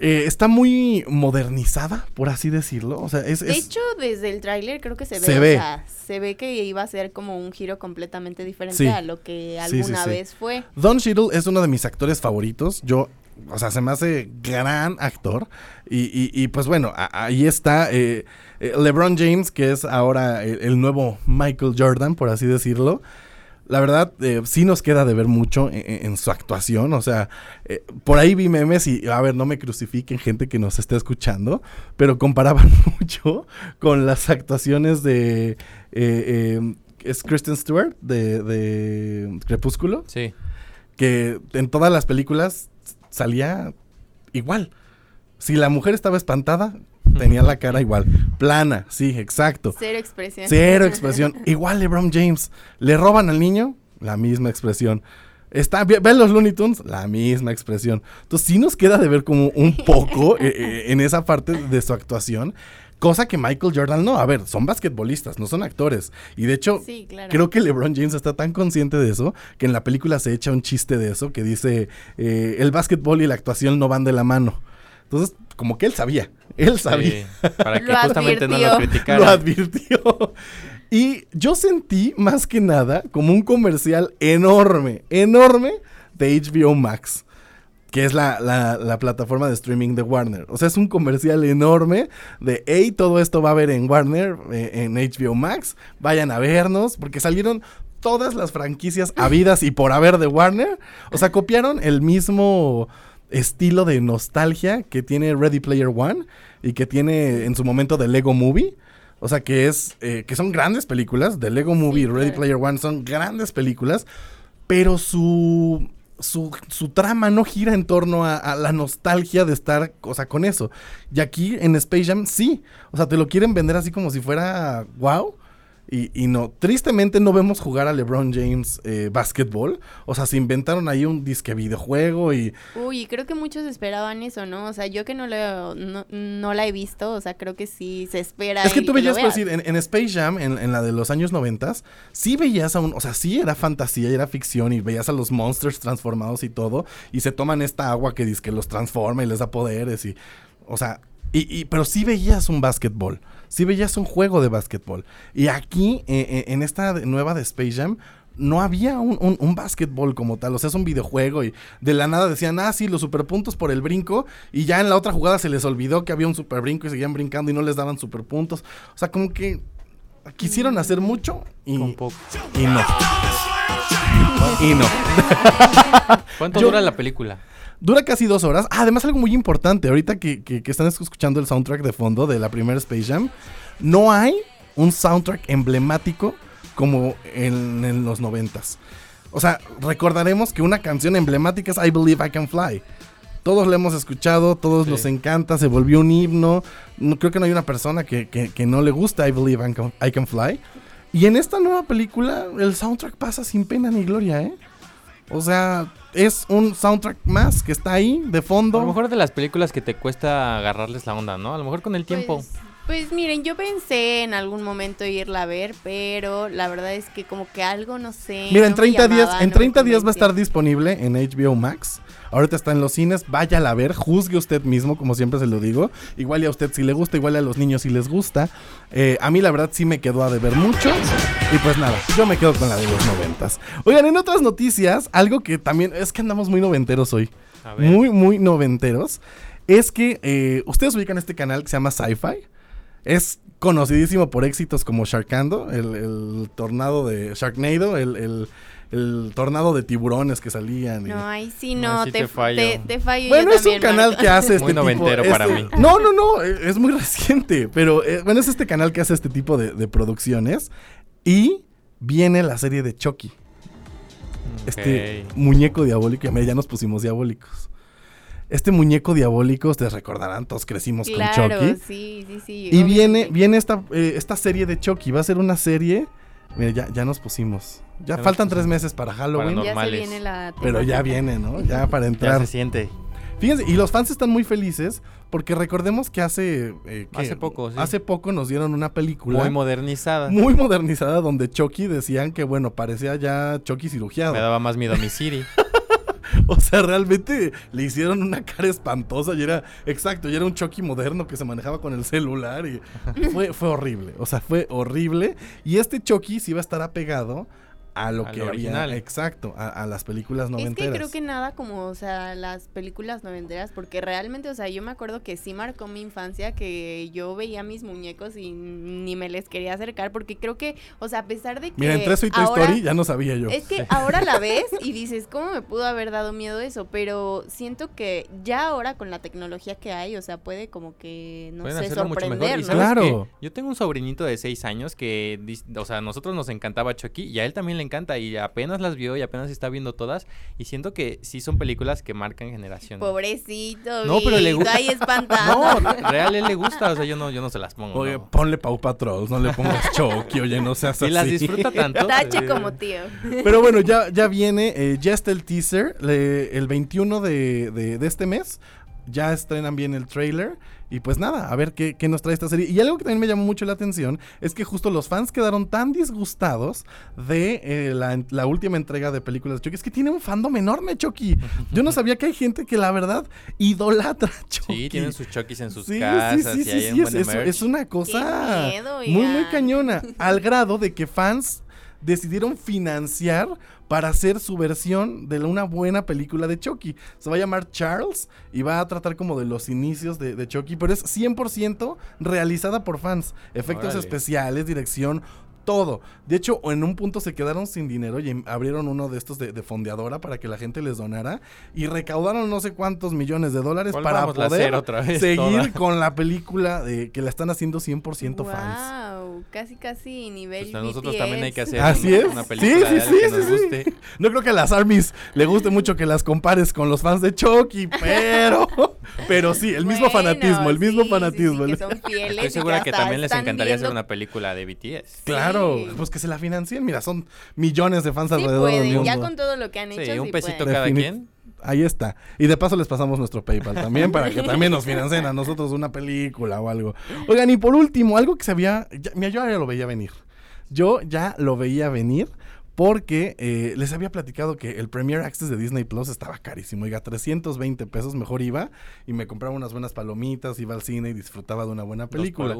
eh, está muy modernizada, por así decirlo. O sea, es, de hecho, desde el tráiler creo que se ve, se ve. se ve que iba a ser como un giro completamente diferente a lo que alguna vez fue. Don Cheadle es uno de mis actores favoritos. Yo o sea, se me hace gran actor. Y, pues bueno, ahí está eh, eh, LeBron James, que es ahora el, nuevo Michael Jordan, por así decirlo la verdad, eh, sí nos queda de ver mucho en, su actuación. O sea, eh, por ahí vi memes y, a ver, no me crucifiquen gente que nos esté escuchando, pero comparaban mucho con las actuaciones de... Eh, es Kristen Stewart de, de Crepúsculo. Sí. Que en todas las películas salía igual. Si la mujer estaba espantada, tenía la cara igual, plana, sí, exacto. Cero expresión. Cero expresión. igual LeBron James, le roban al niño, la misma expresión. Está, ven los Looney Tunes, la misma expresión. Entonces sí nos queda de ver como un poco eh, eh, en esa parte de su actuación. Cosa que Michael Jordan no. A ver, son basquetbolistas, no son actores. Y de hecho, creo que LeBron James está tan consciente de eso que en la película se echa un chiste de eso que dice, eh, el básquetbol y la actuación no van de la mano. Entonces, como que él sabía. Él sabía. para que justamente no lo criticara. Lo advirtió. Y yo sentí más que nada como un comercial enorme, enorme de HBO Max que es la, la, plataforma de streaming de Warner. O sea, es un comercial enorme de, hey, todo esto va a ver en Warner, eh, en HBO Max, vayan a vernos, porque salieron todas las franquicias habidas y por haber de Warner. O sea, copiaron el mismo estilo de nostalgia que tiene Ready Player One y que tiene en su momento de Lego Movie. O sea, que es, eh, que son grandes películas, de Lego Movie y Ready Player One son grandes películas, pero su su, su, trama no gira en torno a, la nostalgia de estar, o sea, con eso. Y aquí en Space Jam sí. O sea, te lo quieren vender así como si fuera wow. Y, no, tristemente no vemos jugar a LeBron James eh, básquetbol. O sea, se inventaron ahí un disque videojuego y... Uy, creo que muchos esperaban eso, ¿no? O sea, yo que no, lo, no, la he visto, o sea, creo que sí se espera. Es que tú veías, pues, decir, en, Space Jam, en, la de los años noventas, sí veías a un... O sea, sí era fantasía y era ficción y veías a los monsters transformados y todo. Y se toman esta agua que dice que los transforma y les da poderes y... O sea, y, y pero sí veías un básquetbol sí veías un juego de básquetbol. Y aquí, eh, en esta nueva de Space Jam, no había un, un, básquetbol como tal, o sea, es un videojuego y de la nada decían, ah, sí, los superpuntos por el brinco y ya en la otra jugada se les olvidó que había un super brinco y seguían brincando y no les daban superpuntos. O sea, como que quisieron hacer mucho y, poco. y no. y no. ¿Cuánto dura la película? Dura casi dos horas. Ah, además, algo muy importante. Ahorita que, están escuchando el soundtrack de fondo de la primera Space Jam, no hay un soundtrack emblemático como en, los noventas. O sea, recordaremos que una canción emblemática es I Believe I Can Fly. Todos la hemos escuchado, todos nos encanta, se volvió un himno. No, creo que no hay una persona que, que, no le gusta I Believe I Can, I can Fly. Y en esta nueva película, el soundtrack pasa sin pena ni gloria, ¿eh? O sea, es un soundtrack más que está ahí de fondo. A lo mejor de las películas que te cuesta agarrarles la onda, ¿no? A lo mejor con el tiempo. Pues, pues, miren, yo pensé en algún momento irla a ver, pero la verdad es que como que algo, no sé. Mira, en 30 días, en 30 días va a estar disponible en HBO Max. Ahorita está en los cines, váyala a ver, juzgue usted mismo, como siempre se lo digo. Igual a usted si le gusta, igual a los niños si les gusta. Eh, a mí la verdad sí me quedó a deber mucho. Y pues nada, yo me quedo con la de los noventas. Oigan, en otras noticias, algo que también es que andamos muy noventeros hoy. Muy, muy noventeros. Es que eh, ustedes ubican este canal que se llama Sci-Fi. Es conocidísimo por éxitos como Sharkando, el, tornado de Sharknado, el el tornado de tiburones que salían. No, ahí sí no, te, fallo. Bueno, es un canal que hace este muy noventero para este mí. No, no, no, es muy reciente, pero eh, bueno, es este canal que hace este tipo de, producciones y viene la serie de Chucky. Este muñeco diabólico, ya nos pusimos diabólicos. Este muñeco diabólico, ustedes recordarán, todos crecimos con Chucky. Sí, sí, sí. Y viene, viene esta, eh, esta serie de Chucky. Va a ser una serie. Mira, ya, ya nos pusimos. Ya, faltan tres meses para Halloween. Ya se viene la pero ya viene, ¿no? Ya para entrar. Ya se siente. Fíjense, y los fans están muy felices porque recordemos que hace... Eh, hace poco, sí. Hace poco nos dieron una película... Muy modernizada. Muy modernizada donde Chucky decían que, bueno, parecía ya Chucky cirugiado. Me daba más miedo a mi Siri. o sea, realmente le hicieron una cara espantosa y era, exacto, y era un Chucky moderno que se manejaba con el celular y fue, horrible. O sea, fue horrible. Y este Chucky sí iba a estar apegado a lo que original. exacto, a, las películas noventeras. Es que creo que nada como, o sea, las películas noventeras, porque realmente, o sea, yo me acuerdo que sí marcó mi infancia, que yo veía mis muñecos y ni me les quería acercar, porque creo que, o sea, a pesar de que... Mira, entre eso y Toy Story ya no sabía yo. Es que ahora la ves y dices, ¿cómo me pudo haber dado miedo eso? Pero siento que ya ahora con la tecnología que hay, o sea, puede como que, no sé, sorprender, Claro. Yo tengo un sobrinito de seis años que, o sea, a nosotros nos encantaba Chucky y a él también le encanta y apenas las vio y apenas está viendo todas y siento que sí son películas que marcan generaciones. Pobrecito, no, pero le gusta. espantado. No, real él le gusta, o sea, yo no yo no se las pongo. Oye, ponle Pau Patrol, no le pongas Chucky, oye, no seas así. Y las disfruta tanto. Tache como tío. Pero bueno, ya ya viene eh, ya está el teaser el 21 de, de, de este mes ya estrenan bien el trailer. Y pues nada, a ver qué, nos trae esta serie. Y algo que también me llamó mucho la atención es que justo los fans quedaron tan disgustados de eh, la, última entrega de películas de Chucky. Es que tiene un fandom enorme, Chucky. Yo no sabía que hay gente que la verdad idolatra Chucky. Sí, tienen sus Chuckys en sus casas. Sí, sí, y sí, es, es, una cosa muy, muy cañona. al grado de que fans decidieron financiar para hacer su versión de una buena película de Chucky. Se va a llamar Charles y va a tratar como de los inicios de, Chucky, pero es 100% realizada por fans. Efectos especiales, dirección, todo. De hecho, en un punto se quedaron sin dinero y em, abrieron uno de estos de, fondeadora para que la gente les donara y recaudaron no sé cuántos millones de dólares para poder otra vez seguir con la película de, que la están haciendo 100% wow, fans. Casi, casi nivel. Pues a nosotros también hay que hacer Así es. una película sí, sí, sí, nos guste. No creo que a las armies le guste mucho que las compares con los fans de Chucky, pero, pero sí, el mismo fanatismo, el mismo fanatismo. que son fieles Estoy segura que también les encantaría hacer una película de BTS. Claro pues que se la financien. Mira, son millones de fans alrededor del mundo. Ya con todo lo que han hecho. Sí, un pesito cada quien. Ahí está. Y de paso les pasamos nuestro PayPal también para que también nos financien a nosotros una película o algo. Oigan, y por último, algo que se había. mira, yo ya lo veía venir. Yo ya lo veía venir porque eh, les había platicado que el Premier Access de Disney Plus estaba carísimo. Oiga, 320 pesos mejor iba y me compraba unas buenas palomitas, iba al cine y disfrutaba de una buena película.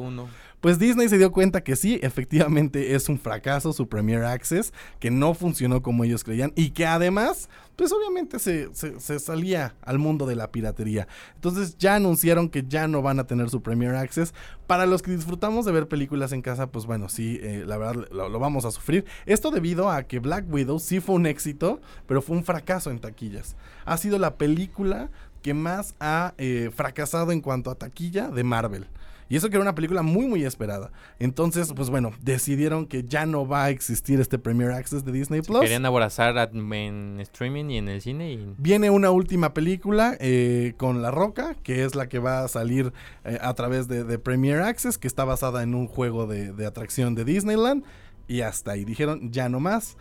Pues Disney se dio cuenta que sí, efectivamente es un fracaso su Premier Access, que no funcionó como ellos creían y que además pues obviamente se, se, salía al mundo de la piratería. Entonces ya anunciaron que ya no van a tener su Premier Access. Para los que disfrutamos de ver películas en casa, pues bueno, sí, eh, la verdad lo, vamos a sufrir. Esto debido a que Black Widow sí fue un éxito, pero fue un fracaso en taquillas. Ha sido la película que más ha eh, fracasado en cuanto a taquilla de Marvel. Y eso que era una película muy, muy esperada. Entonces, pues bueno, decidieron que ya no va a existir este Premier Access de Disney Plus. Querían abrazar en streaming y en el cine. Viene una última película eh, con La Roca, que es la que va a salir eh, a través de, Premier Access, que está basada en un juego de, de atracción de Disneyland. Y hasta ahí dijeron, ya no más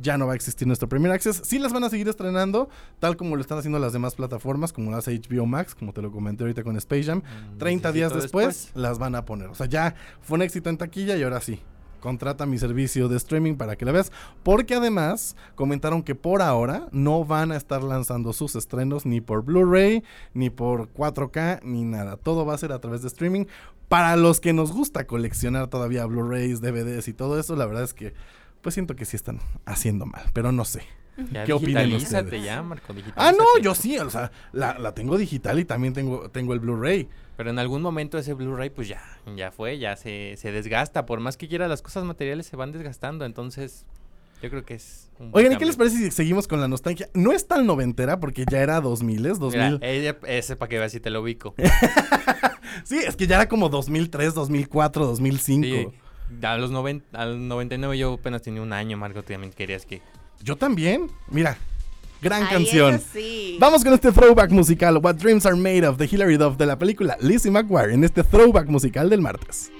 ya no va a existir nuestro Premier Access. Sí las van a seguir estrenando, tal como lo están haciendo las demás plataformas, como las HBO Max, como te lo comenté ahorita con Space Jam. 30 mm, días después, las van a poner. O sea, ya fue un éxito en taquilla y ahora sí. Contrata mi servicio de streaming para que la veas. Porque además comentaron que por ahora no van a estar lanzando sus estrenos ni por Blu-ray, ni por 4K, ni nada. Todo va a ser a través de streaming. Para los que nos gusta coleccionar todavía Blu-rays, DVDs y todo eso, la verdad es que pues siento que sí están haciendo mal, pero no sé. ¿Qué opinan ustedes? Ya, Marco, ah, no, yo sí, o sea, la, tengo digital y también tengo, tengo el Blu-ray. Pero en algún momento ese Blu-ray pues ya, ya fue, ya se, se desgasta. Por más que quiera, las cosas materiales se van desgastando, entonces yo creo que es un Oigan, ¿y qué les parece si seguimos con la nostalgia? No es tan noventera porque ya era 2000, ¿es? 2000. ese para que veas si te lo ubico. sí, es que ya era como 2003, 2004, 2005. Sí. A los 90, al 99 yo apenas tenía un año, Marco, tú también querías que... Yo también. Mira, gran canción. Vamos con este throwback musical, What Dreams Are Made Of, de Hilary Duff, de la película Lizzie McGuire, en este throwback musical del martes.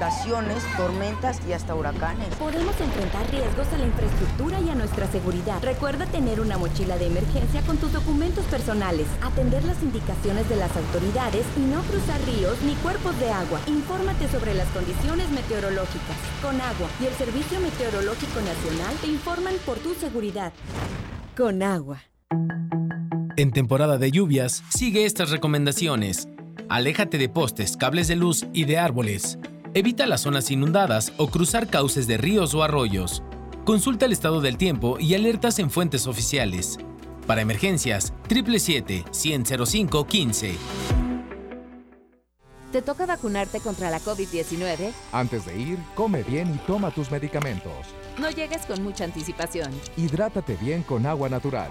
Inundaciones, tormentas y hasta huracanes. Podemos enfrentar riesgos a la infraestructura y a nuestra seguridad. Recuerda tener una mochila de emergencia con tus documentos personales, atender las indicaciones de las autoridades y no cruzar ríos ni cuerpos de agua. Infórmate sobre las condiciones meteorológicas. Con agua y el Servicio Meteorológico Nacional te informan por tu seguridad. Con agua. En temporada de lluvias, sigue estas recomendaciones. Aléjate de postes, cables de luz y de árboles. Evita las zonas inundadas o cruzar cauces de ríos o arroyos. Consulta el estado del tiempo y alertas en fuentes oficiales. Para emergencias, 777-105-15. ¿Te toca vacunarte contra la COVID-19? Antes de ir, come bien y toma tus medicamentos. No llegues con mucha anticipación. Hidrátate bien con agua natural.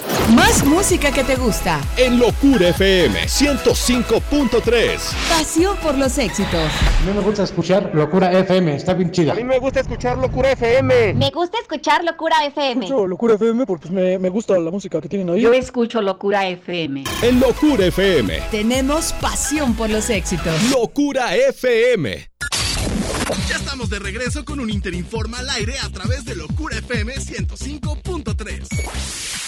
Más música que te gusta. En Locura FM 105.3. Pasión por los éxitos. A mí me gusta escuchar Locura FM, está bien chida. A mí me gusta escuchar Locura FM. Me gusta escuchar Locura FM. Escucho Locura FM porque me, me gusta la música que tienen ahí. Yo escucho Locura FM. En Locura FM. Tenemos pasión por los éxitos. Locura FM. Ya estamos de regreso con un Interinforma al aire a través de Locura FM 105.3.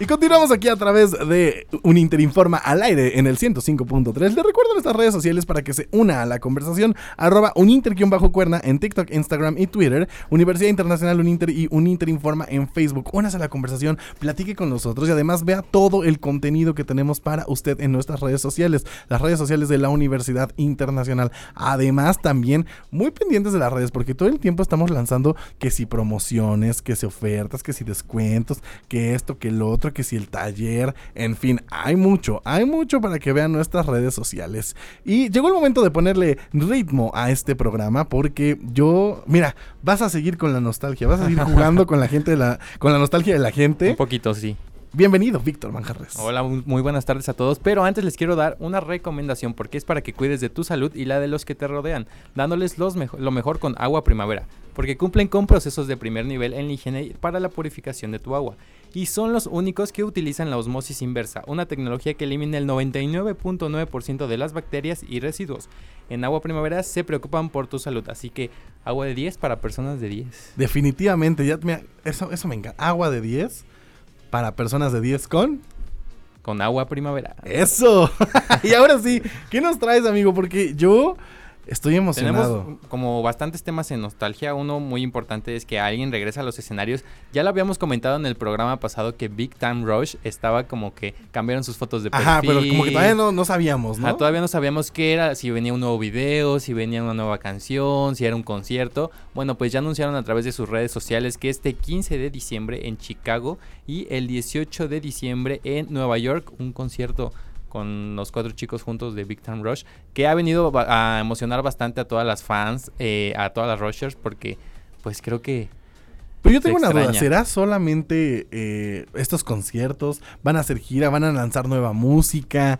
Y continuamos aquí a través de un Interinforma al aire en el 105.3. Le recuerdo nuestras redes sociales para que se una a la conversación. Arroba uninter-cuerna en TikTok, Instagram y Twitter. Universidad Internacional Uninter y Uninterinforma en Facebook. Únase a la conversación, platique con nosotros y además vea todo el contenido que tenemos para usted en nuestras redes sociales. Las redes sociales de la Universidad Internacional. Además, también muy pendientes de las redes porque todo el tiempo estamos lanzando que si promociones, que si ofertas, que si descuentos, que esto, que lo otro que si el taller, en fin, hay mucho, hay mucho para que vean nuestras redes sociales. Y llegó el momento de ponerle ritmo a este programa porque yo, mira, vas a seguir con la nostalgia, vas a seguir jugando con la gente de la con la nostalgia de la gente. Un poquito, sí. Bienvenido, Víctor Manjarres. Hola, muy buenas tardes a todos. Pero antes les quiero dar una recomendación porque es para que cuides de tu salud y la de los que te rodean, dándoles los lo mejor con agua primavera, porque cumplen con procesos de primer nivel en la higiene para la purificación de tu agua. Y son los únicos que utilizan la osmosis inversa, una tecnología que elimina el 99.9% de las bacterias y residuos. En agua primavera se preocupan por tu salud, así que agua de 10 para personas de 10. Definitivamente, ya eso, eso me encanta. Agua de 10 para personas de 10 con con agua primavera. Eso. y ahora sí, ¿qué nos traes, amigo? Porque yo Estoy emocionado. Tenemos como bastantes temas en nostalgia. Uno muy importante es que alguien regresa a los escenarios. Ya lo habíamos comentado en el programa pasado que Big Time Rush estaba como que cambiaron sus fotos de perfil. Ajá, pero como que todavía no, sabíamos, ¿no? todavía no sabíamos qué era, si venía un nuevo video, si venía una nueva canción, si era un concierto. Bueno, pues ya anunciaron a través de sus redes sociales que este 15 de diciembre en Chicago y el 18 de diciembre en Nueva York, un concierto con los cuatro chicos juntos de Big Time Rush, que ha venido a emocionar bastante a todas las fans, eh, a todas las Rushers, porque pues creo que... Pero yo tengo una duda, ¿será solamente eh, estos conciertos? ¿Van a hacer gira? ¿Van a lanzar nueva música?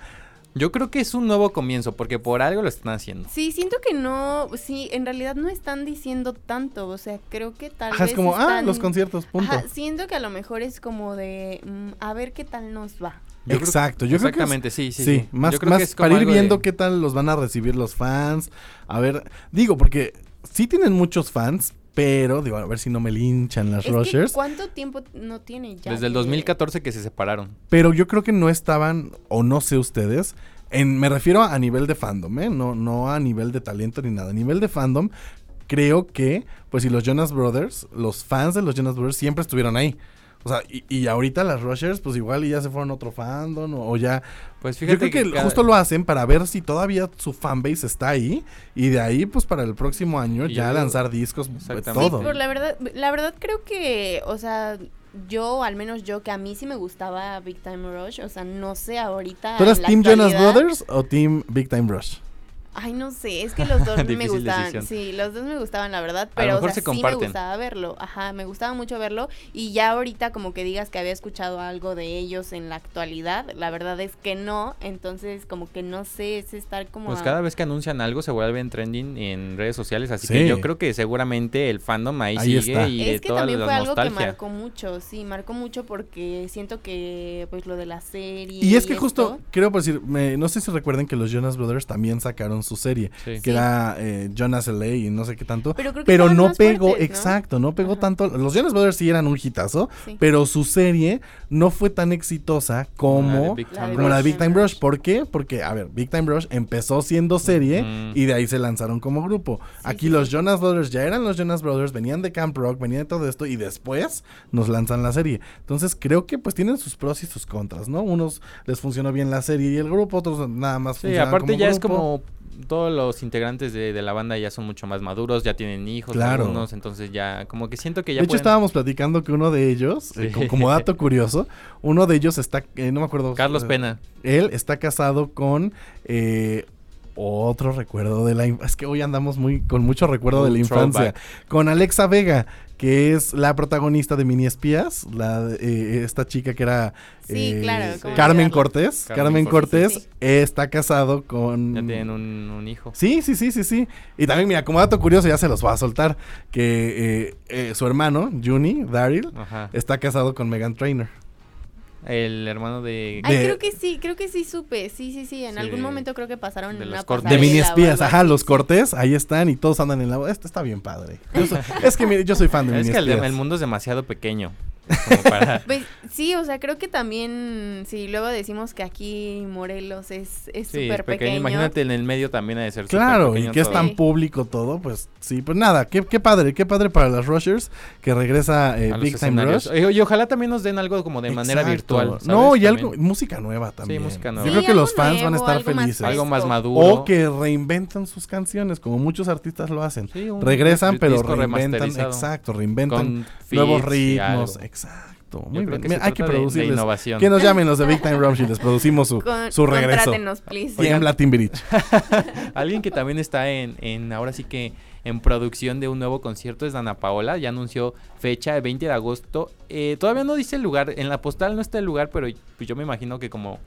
Yo creo que es un nuevo comienzo, porque por algo lo están haciendo. Sí, siento que no, sí, en realidad no están diciendo tanto, o sea, creo que tal vez. Es como, ah, los conciertos, punto. Ajá, siento que a lo mejor es como de, mm, a ver qué tal nos va. Exacto, yo exactamente, creo que sí, sí, sí. Más, más para ir viendo qué tal los van a recibir los fans. A ver, digo, porque sí tienen muchos fans, pero digo, a ver si no me linchan las Rushers. ¿Cuánto tiempo no tiene ya? Desde el 2014 que se separaron. Pero yo creo que no estaban, o no sé ustedes, en, me refiero a nivel de fandom, ¿eh? No, no a nivel de talento ni nada. A nivel de fandom, creo que, pues si los Jonas Brothers, los fans de los Jonas Brothers siempre estuvieron ahí. O sea, y, ahorita las Rushers, pues igual ya se fueron a otro fandom o, ya. Pues fíjate. Yo creo que, justo lo hacen para ver si todavía su fanbase está ahí. Y de ahí, pues para el próximo año ya lanzar discos, pues, todo. la verdad, la verdad creo que, o sea, yo, al menos yo, que a mí sí me gustaba Big Time Rush, o sea, no sé ahorita. ¿Tú eras Team Jonas Brothers o Team Big Time Rush? Ay, no sé, es que los dos me gustaban. Sí, los dos me gustaban, la verdad. Pero o sea, sí me gustaba verlo. Ajá, me gustaba mucho verlo. Y ya ahorita, como que digas que había escuchado algo de ellos en la actualidad, la verdad es que no. Entonces, como que no sé, es estar como. Pues cada vez que anuncian algo se vuelven trending en redes sociales. Así que yo creo que seguramente el fandom ahí, sigue. Y es que también fue algo que marcó mucho. Sí, marcó mucho porque siento que, pues, lo de la serie. Y es que justo, quiero decir, no sé si recuerden que los Jonas Brothers también sacaron su serie, que era eh, Jonas L.A. y no sé qué tanto. Pero, no pegó, exacto, no pegó tanto. Los Jonas Brothers sí eran un hitazo, pero su serie no fue tan exitosa como, como la de Big Time Rush. ¿Por qué? Porque, a ver, Big Time Rush empezó siendo serie y de ahí se lanzaron como grupo. Aquí los Jonas Brothers ya eran los Jonas Brothers, venían de Camp Rock, venían de todo esto y después nos lanzan la serie. Entonces creo que pues tienen sus pros y sus contras, ¿no? Unos les funcionó bien la serie y el grupo, otros nada más. Sí, aparte ya es como todos los integrantes de, la banda ya son mucho más maduros, ya tienen hijos, claro. algunos, entonces ya como que siento que ya. De hecho, estábamos platicando que uno de ellos, eh, como, dato curioso, uno de ellos está, eh, no me acuerdo. Carlos eh, Pena. Él está casado con otro recuerdo de la es que hoy andamos muy con mucho recuerdo de la infancia con Alexa Vega que es la protagonista de Mini Espías, la, eh, esta chica que era eh, Carmen Cortés. Carmen, Cortés, está casado con... Ya tienen un, hijo. Sí, sí, sí, sí, sí. Y también, mira, como dato curioso, ya se los va a soltar, que eh, su hermano, Juni, Daryl, está casado con Megan Trainer. El hermano de... Ay, creo que sí, creo que sí supe. Sí, sí, sí. En algún momento creo que pasaron de una De mini espías, ajá, los cortes, ahí están y todos andan en la... Esto está bien padre. es que mire, yo soy fan de es mini Es que el, mundo es demasiado pequeño. Pues, sí, o sea, creo que también, si luego decimos que aquí Morelos es súper sí, pequeño. Imagínate en el medio también ha de ser Claro, y que es tan público todo, pues sí, pues nada, qué, qué padre, qué padre para las Rushers que regresa eh, Big Time Rush. Y, ojalá también nos den algo como de manera virtual. No, y algo, música nueva también. Sí, música nueva. Yo creo que los fans van a estar felices. algo más maduro. O que reinventan sus canciones, como muchos artistas lo hacen. Regresan, pero reinventan, exacto, reinventan nuevos ritmos, exacto. Muy bien. hay que producirles. innovación. Que nos llamen los de Big Time Rush y les producimos su, su regreso. please. Tiembla Timbirich. Alguien que también está en, en, ahora sí que en producción de un nuevo concierto es Dana Paola. Ya anunció fecha, el 20 de agosto. Eh, todavía no dice el lugar. En la postal no está el lugar, pero pues yo me imagino que como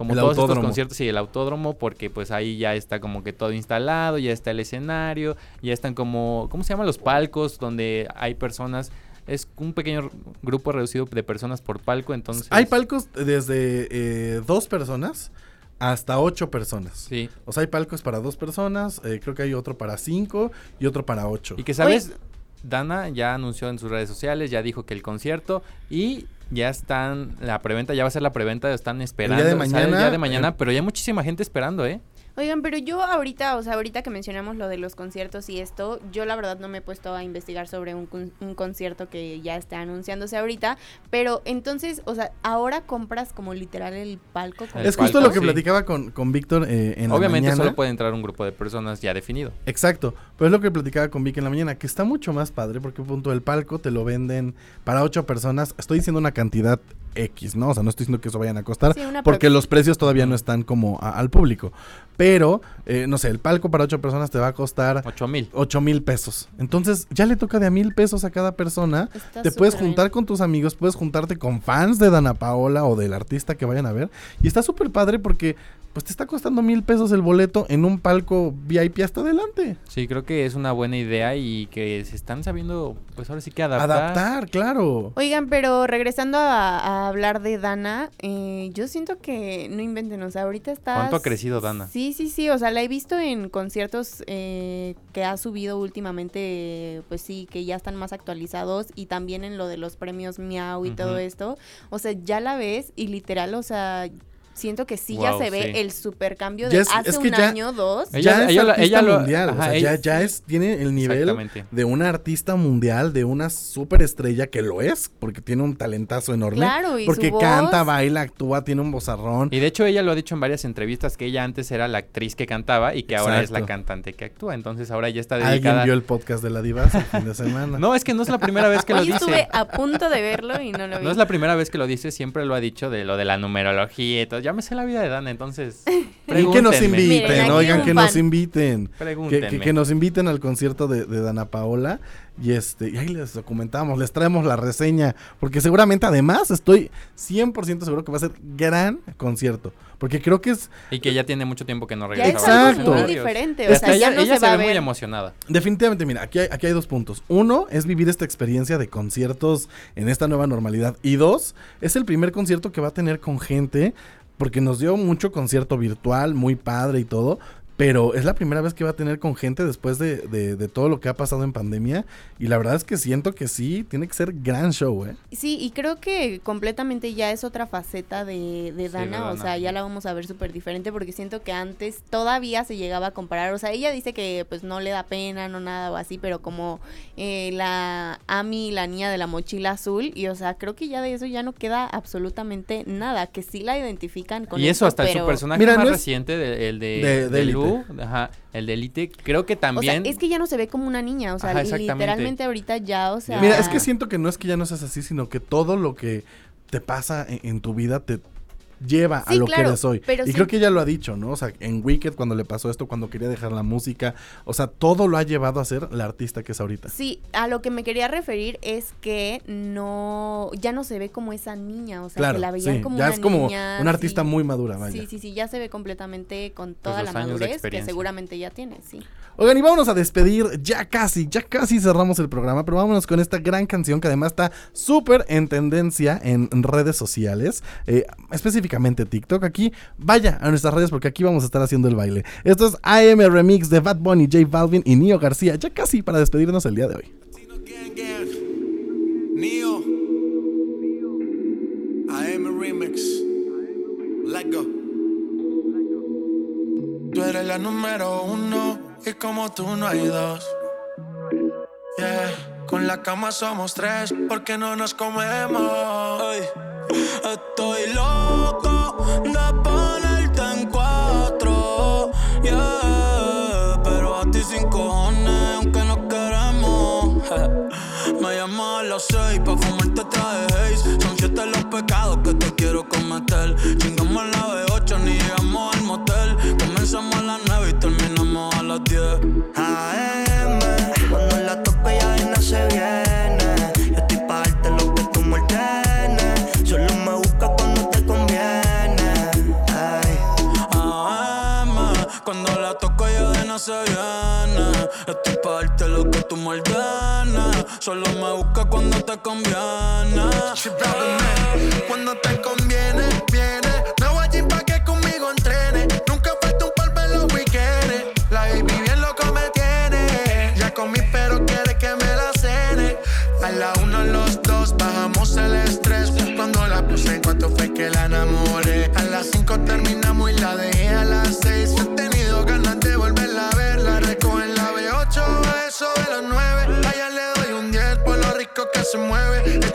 como todos estos conciertos y el autódromo porque pues ahí ya está como que todo instalado, ya está el escenario, ya están como ¿cómo se llaman los palcos donde hay personas es un pequeño grupo reducido de personas por palco, entonces... Hay palcos desde eh, dos personas hasta ocho personas. Sí. O sea, hay palcos para dos personas, eh, creo que hay otro para cinco y otro para ocho. Y que, ¿sabes? Dana ya anunció en sus redes sociales, ya dijo que el concierto y ya están, la preventa, ya va a ser la preventa, están esperando. El día de mañana. El día de mañana, pero ya hay muchísima gente esperando, ¿eh? Oigan, pero yo ahorita, o sea, ahorita que mencionamos lo de los conciertos y esto, yo la verdad no me he puesto a investigar sobre un, concierto que ya está anunciándose ahorita, pero entonces, o sea, ahora compras como literal el palco. es justo lo que platicaba con, con Víctor eh, en Obviamente la mañana. solo puede entrar un grupo de personas ya definido. Exacto, pero es lo que platicaba con Vic en la mañana, que está mucho más padre porque punto el palco te lo venden para ocho personas, estoy diciendo una cantidad X, ¿no? O sea, no estoy diciendo que eso vayan a costar, porque los precios todavía no están como al público. Pero, eh, no sé, el palco para ocho personas te va a costar... Ocho mil. Ocho mil pesos. Entonces, ya le toca de a mil pesos a cada persona. te puedes juntar con tus amigos, puedes juntarte con fans de Dana Paola o del artista que vayan a ver. Y está súper padre porque pues te está costando mil pesos el boleto en un palco VIP hasta adelante. Sí, creo que es una buena idea y que se están sabiendo, pues ahora sí que adaptar. Adaptar, claro. Oigan, pero regresando a, hablar de Dana, eh, yo siento que no inventen, o sea, ahorita está... ¿Cuánto ha crecido Dana? Sí, sí, sí, o sea, la he visto en conciertos eh, que ha subido últimamente, pues sí, que ya están más actualizados y también en lo de los premios Miau y todo esto. O sea, ya la ves y literal, o sea siento que sí ya se ve el supercambio de hace un año, dos. Ya, es ella, mundial, o sea, ya, ya es, tiene el nivel de una artista mundial, de una superestrella que lo es, porque tiene un talentazo enorme. Claro, y Porque canta, baila, actúa, tiene un vozarrón. Y de hecho ella lo ha dicho en varias entrevistas que ella antes era la actriz que cantaba y que ahora es la cantante que actúa. Entonces ahora ya está dedicada. ¿Alguien vio el podcast de la diva el fin de semana? no, es que no es la primera vez que lo dice. estuve a punto de verlo y no lo vi. No es la primera vez que lo dice, siempre lo ha dicho de lo de la numerología y todo. Ya me sé la vida de Dana, entonces. Y que nos inviten, oigan, que nos inviten. Que, que, nos inviten al concierto de, de Dana Paola. Y este, y ahí les documentamos, les traemos la reseña, porque seguramente además estoy 100% seguro que va a ser gran concierto, porque creo que es y que ya tiene mucho tiempo que no regresa. Exacto. Muy diferente, o sea, ella, se, ve muy emocionada. Definitivamente, mira, aquí hay, aquí hay dos puntos. Uno es vivir esta experiencia de conciertos en esta nueva normalidad y dos, es el primer concierto que va a tener con gente porque nos dio mucho concierto virtual, muy padre y todo, pero es la primera vez que va a tener con gente después de, de, todo lo que ha pasado en pandemia. Y la verdad es que siento que sí, tiene que ser gran show, ¿eh? Sí, y creo que completamente ya es otra faceta de, de Dana. O sea, ya la vamos a ver súper diferente porque siento que antes todavía se llegaba a comparar. O sea, ella dice que pues no le da pena, no nada o así, pero como eh, la Ami, la niña de la mochila azul. Y o sea, creo que ya de eso ya no queda absolutamente nada. Que sí la identifican con Y eso, hasta su personaje más reciente, el de, de, ajá, el de Elite, creo que también... O sea, es que ya no se ve como una niña, o sea, literalmente ahorita ya, o sea... Mira, es que siento que no es que ya no seas así, sino que todo lo que te pasa en tu vida te, lleva a lo que eres hoy. y creo que ella lo ha dicho, ¿no? O sea, en Wicked cuando le pasó esto, cuando quería dejar la música, o sea, todo lo ha llevado a ser la artista que es ahorita. Sí, a lo que me quería referir es que no, ya no se ve como esa niña, o sea, que la veían como ya es como una artista muy madura, vaya. Sí, sí, sí, ya se ve completamente con toda la madurez que seguramente ya tiene, sí. Oigan, y vámonos a despedir, ya casi, ya casi cerramos el programa, pero vámonos con esta gran canción que además está súper en tendencia en redes sociales, eh, específicamente TikTok. Aquí vaya a nuestras redes porque aquí vamos a estar haciendo el baile. Esto es AM Remix de Bad Bunny, J Balvin y Nio García. Ya casi para despedirnos el día de hoy. AM Remix. Let go. Tú eres la número uno y como tú no hay dos. Yeah. Con la cama somos tres porque no nos comemos. Estoy loco de ponerte en cuatro, yeah. Pero a ti sin cojones, aunque no queremos. Me llamo a las seis pa' fumarte traje haze. Son siete los pecados que te quiero cometer. Chingamos la B8 Solo me busca cuando te conviene. Cuando te conviene,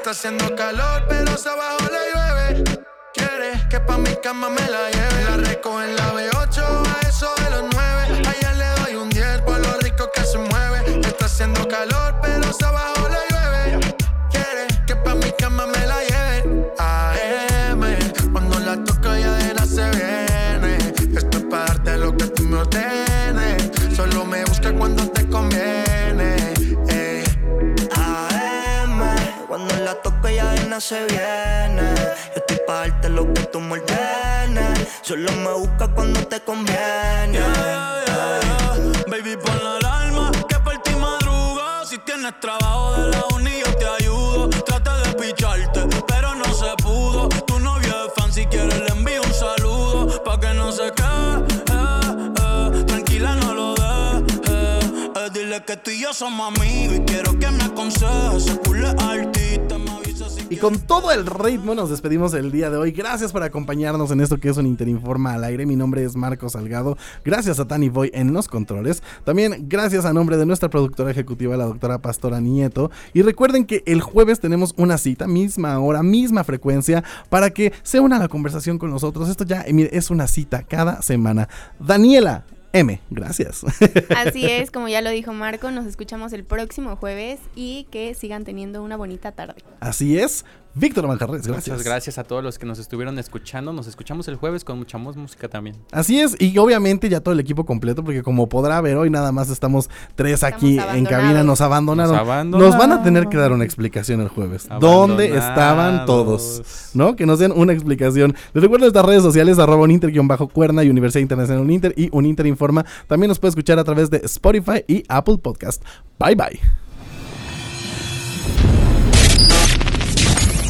Está haciendo calor, pero se abajo le llueve. Quiere que pa' mi cama me la lleve. La recojo en la B8, a eso de las 9. Allá le doy un 10 por lo rico que se mueve. Está haciendo calor, pero se abajo se viene. Yo estoy para darte lo que tú me ordenes. Solo me busca cuando te conviene. Baby, pon la alarma que por ti madruga. Si tienes trabajo de la uni, yo te ayudo. Trata de picharte, pero no se pudo. Tu novio es fan, si quieres le envío un saludo. Pa' que no se quede, eh, tranquila no lo. Eh, dile que tú y yo somos amigos y quiero que me aconsejes. Se artista, avisa si Y con todo el ritmo nos despedimos el día de hoy. Gracias por acompañarnos en esto que es un Interinforma al aire. Mi nombre es Marco Salgado. Gracias a Tani Boy en los controles. También gracias a nombre de nuestra productora ejecutiva, la doctora Pastora Nieto. Y recuerden que el jueves tenemos una cita, misma hora, misma frecuencia, para que se una la conversación con nosotros. Esto ya es una cita cada semana. Daniela, M. Gracias. Así es, como ya lo dijo Marco, nos escuchamos el próximo jueves y que sigan teniendo una bonita tarde. Así es. Víctor Manjarres, gracias. Muchas gracias a todos los que nos estuvieron escuchando. Nos escuchamos el jueves con mucha música también. Así es, y obviamente ya todo el equipo completo, porque como podrá ver hoy, nada más estamos tres aquí en cabina, nos abandonaron. Nos, van a tener que dar una explicación el jueves. ¿Dónde estaban todos? ¿No? Que nos den una explicación. Les recuerdo nuestras redes sociales, arroba uninter-cuerna y Universidad Internacional Uninter y Uninter Informa. También nos puede escuchar a través de Spotify y Apple Podcast. Bye bye.